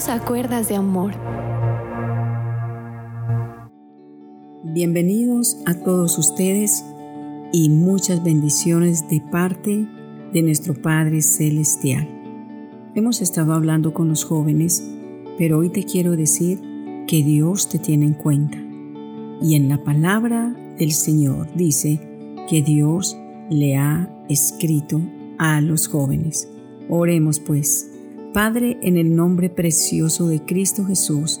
Dios a cuerdas de amor. Bienvenidos a todos ustedes y muchas bendiciones de parte de nuestro Padre Celestial. Hemos estado hablando con los jóvenes, pero hoy te quiero decir que Dios te tiene en cuenta. Y en la palabra del Señor dice que Dios le ha escrito a los jóvenes. Oremos pues. Padre, en el nombre precioso de Cristo Jesús,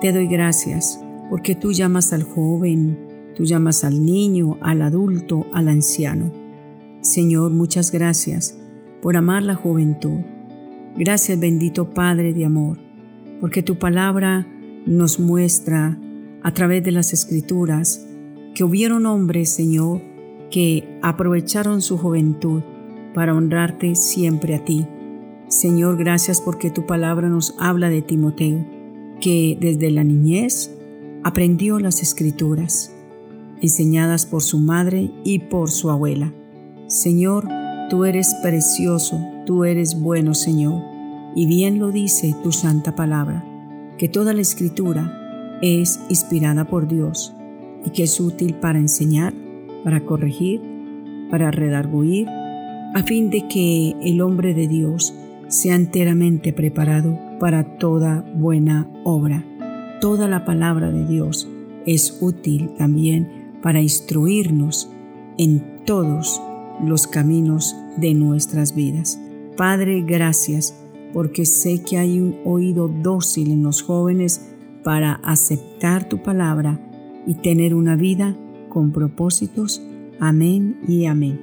te doy gracias porque tú llamas al joven, tú llamas al niño, al adulto, al anciano. Señor, muchas gracias por amar la juventud. Gracias bendito Padre de amor, porque tu palabra nos muestra a través de las escrituras que hubieron hombres, Señor, que aprovecharon su juventud para honrarte siempre a ti Señor, gracias porque tu palabra nos habla de Timoteo, que desde la niñez aprendió las escrituras, enseñadas por su madre y por su abuela. Señor, tú eres precioso, tú eres bueno, Señor, y bien lo dice tu santa palabra, que toda la escritura es inspirada por Dios y que es útil para enseñar, para corregir, para redarguir, a fin de que el hombre de Dios sea enteramente preparado para toda buena obra. Toda la palabra de Dios es útil también para instruirnos en todos los caminos de nuestras vidas. Padre, gracias porque sé que hay un oído dócil en los jóvenes para aceptar tu palabra y tener una vida con propósitos. Amén y amén.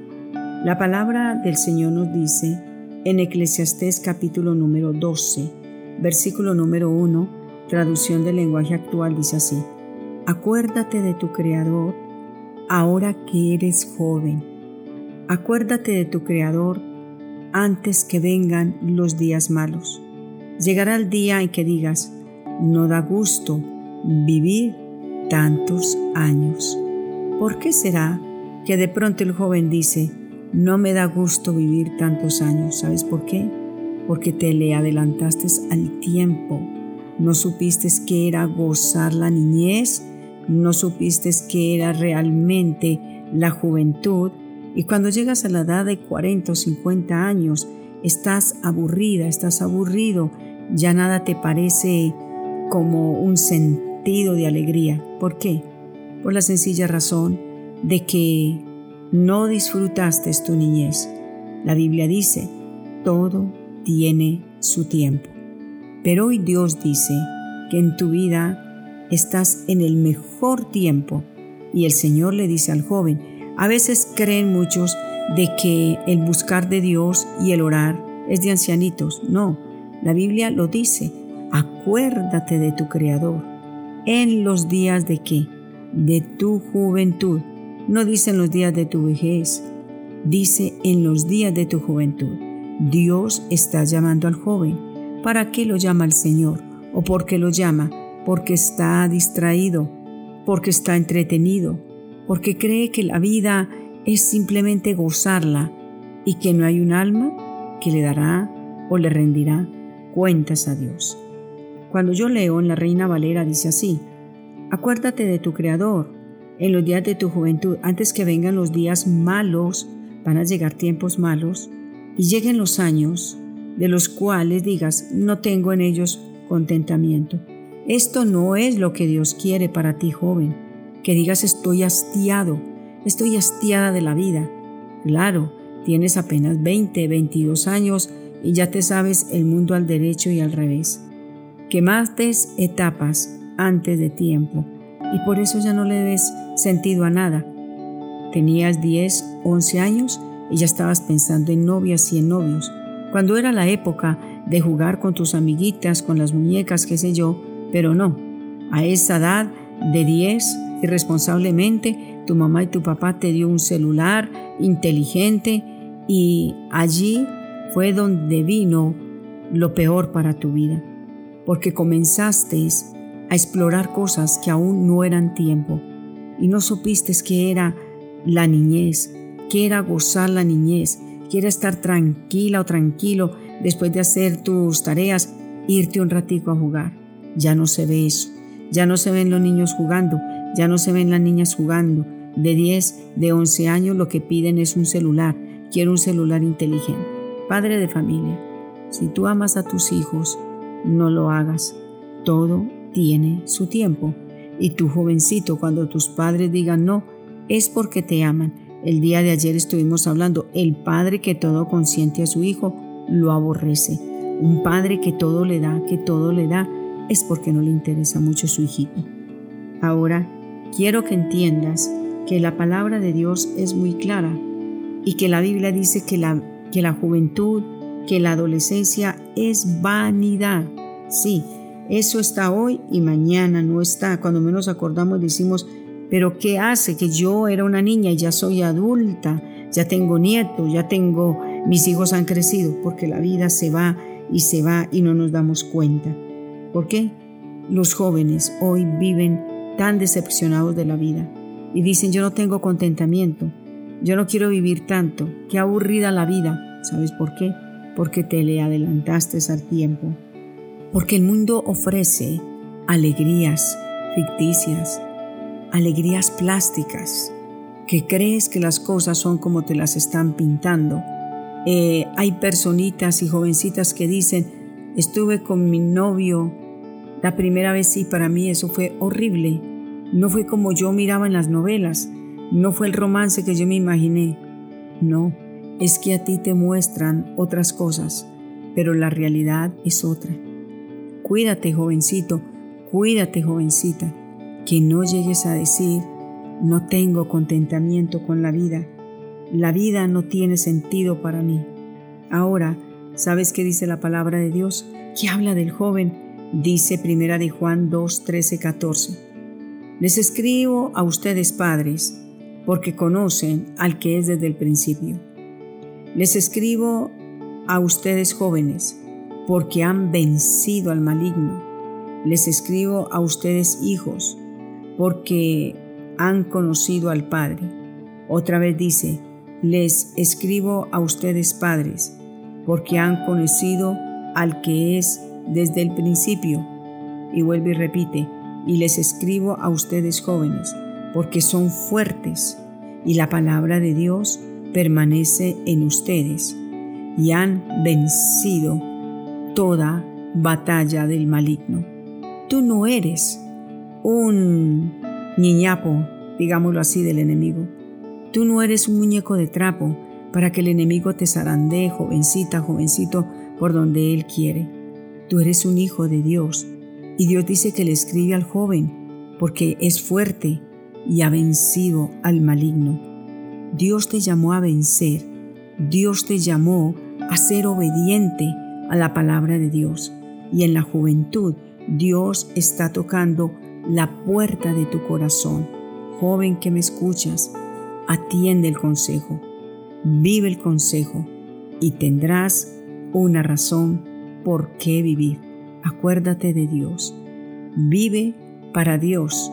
La palabra del Señor nos dice en Eclesiastés capítulo número 12, versículo número 1, traducción del lenguaje actual dice así, Acuérdate de tu Creador ahora que eres joven. Acuérdate de tu Creador antes que vengan los días malos. Llegará el día en que digas, no da gusto vivir tantos años. ¿Por qué será que de pronto el joven dice, no me da gusto vivir tantos años. ¿Sabes por qué? Porque te le adelantaste al tiempo. No supiste qué era gozar la niñez, no supiste qué era realmente la juventud. Y cuando llegas a la edad de 40 o 50 años, estás aburrida, estás aburrido, ya nada te parece como un sentido de alegría. ¿Por qué? Por la sencilla razón de que no disfrutaste tu niñez. La Biblia dice, todo tiene su tiempo. Pero hoy Dios dice que en tu vida estás en el mejor tiempo. Y el Señor le dice al joven, a veces creen muchos de que el buscar de Dios y el orar es de ancianitos. No, la Biblia lo dice, acuérdate de tu Creador en los días de qué? De tu juventud no dice en los días de tu vejez, dice en los días de tu juventud. Dios está llamando al joven. ¿Para qué lo llama el Señor? ¿O por qué lo llama? Porque está distraído, porque está entretenido, porque cree que la vida es simplemente gozarla y que no hay un alma que le dará o le rendirá cuentas a Dios. Cuando yo leo en la Reina Valera dice así, acuérdate de tu Creador en los días de tu juventud, antes que vengan los días malos, van a llegar tiempos malos, y lleguen los años de los cuales digas, no tengo en ellos contentamiento. Esto no es lo que Dios quiere para ti, joven, que digas estoy hastiado, estoy hastiada de la vida. Claro, tienes apenas 20, 22 años y ya te sabes el mundo al derecho y al revés. Que mates etapas antes de tiempo y por eso ya no le des sentido a nada. Tenías 10, 11 años y ya estabas pensando en novias y en novios. Cuando era la época de jugar con tus amiguitas, con las muñecas, qué sé yo, pero no. A esa edad de 10, irresponsablemente, tu mamá y tu papá te dio un celular inteligente y allí fue donde vino lo peor para tu vida, porque comenzaste a explorar cosas que aún no eran tiempo y no supiste que era la niñez, que era gozar la niñez, que era estar tranquila o tranquilo después de hacer tus tareas irte un ratico a jugar. Ya no se ve eso. Ya no se ven los niños jugando, ya no se ven las niñas jugando. De 10, de 11 años lo que piden es un celular. Quiero un celular inteligente. Padre de familia, si tú amas a tus hijos, no lo hagas. Todo tiene su tiempo. Y tu jovencito, cuando tus padres digan no, es porque te aman. El día de ayer estuvimos hablando, el padre que todo consiente a su hijo lo aborrece. Un padre que todo le da, que todo le da, es porque no le interesa mucho su hijito. Ahora, quiero que entiendas que la palabra de Dios es muy clara y que la Biblia dice que la, que la juventud, que la adolescencia es vanidad. Sí, eso está hoy y mañana no está. Cuando menos acordamos decimos, pero ¿qué hace que yo era una niña y ya soy adulta? Ya tengo nietos, ya tengo, mis hijos han crecido, porque la vida se va y se va y no nos damos cuenta. ¿Por qué? Los jóvenes hoy viven tan decepcionados de la vida y dicen yo no tengo contentamiento, yo no quiero vivir tanto, qué aburrida la vida. ¿Sabes por qué? Porque te le adelantaste al tiempo. Porque el mundo ofrece alegrías ficticias, alegrías plásticas, que crees que las cosas son como te las están pintando. Eh, hay personitas y jovencitas que dicen, estuve con mi novio la primera vez sí, para mí eso fue horrible. No fue como yo miraba en las novelas, no fue el romance que yo me imaginé. No, es que a ti te muestran otras cosas, pero la realidad es otra. Cuídate, jovencito, cuídate, jovencita, que no llegues a decir, no tengo contentamiento con la vida. La vida no tiene sentido para mí. Ahora, ¿sabes qué dice la palabra de Dios? Que habla del joven Dice Primera de Juan 2, 13, 14. Les escribo a ustedes padres, porque conocen al que es desde el principio. Les escribo a ustedes jóvenes, porque han vencido al maligno. Les escribo a ustedes hijos, porque han conocido al Padre. Otra vez dice, les escribo a ustedes padres, porque han conocido al que es desde el principio. Y vuelve y repite, y les escribo a ustedes jóvenes, porque son fuertes y la palabra de Dios permanece en ustedes y han vencido toda batalla del maligno. Tú no eres un niñapo, digámoslo así, del enemigo. Tú no eres un muñeco de trapo para que el enemigo te zarandee, jovencita, jovencito, por donde él quiere. Tú eres un hijo de Dios y Dios dice que le escribe al joven porque es fuerte y ha vencido al maligno. Dios te llamó a vencer, Dios te llamó a ser obediente a la palabra de Dios y en la juventud Dios está tocando la puerta de tu corazón. Joven que me escuchas, atiende el consejo, vive el consejo y tendrás una razón por qué vivir. Acuérdate de Dios. Vive para Dios.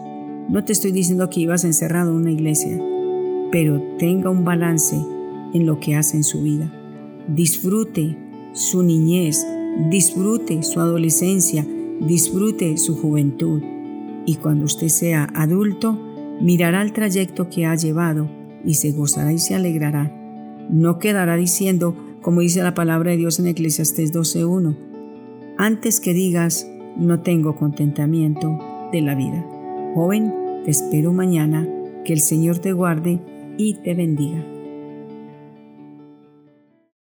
No te estoy diciendo que ibas encerrado en una iglesia, pero tenga un balance en lo que hace en su vida. Disfrute su niñez, disfrute su adolescencia, disfrute su juventud. Y cuando usted sea adulto, mirará el trayecto que ha llevado y se gozará y se alegrará. No quedará diciendo, como dice la palabra de Dios en Eclesiastés 12.1, antes que digas, no tengo contentamiento de la vida. Joven, te espero mañana, que el Señor te guarde y te bendiga.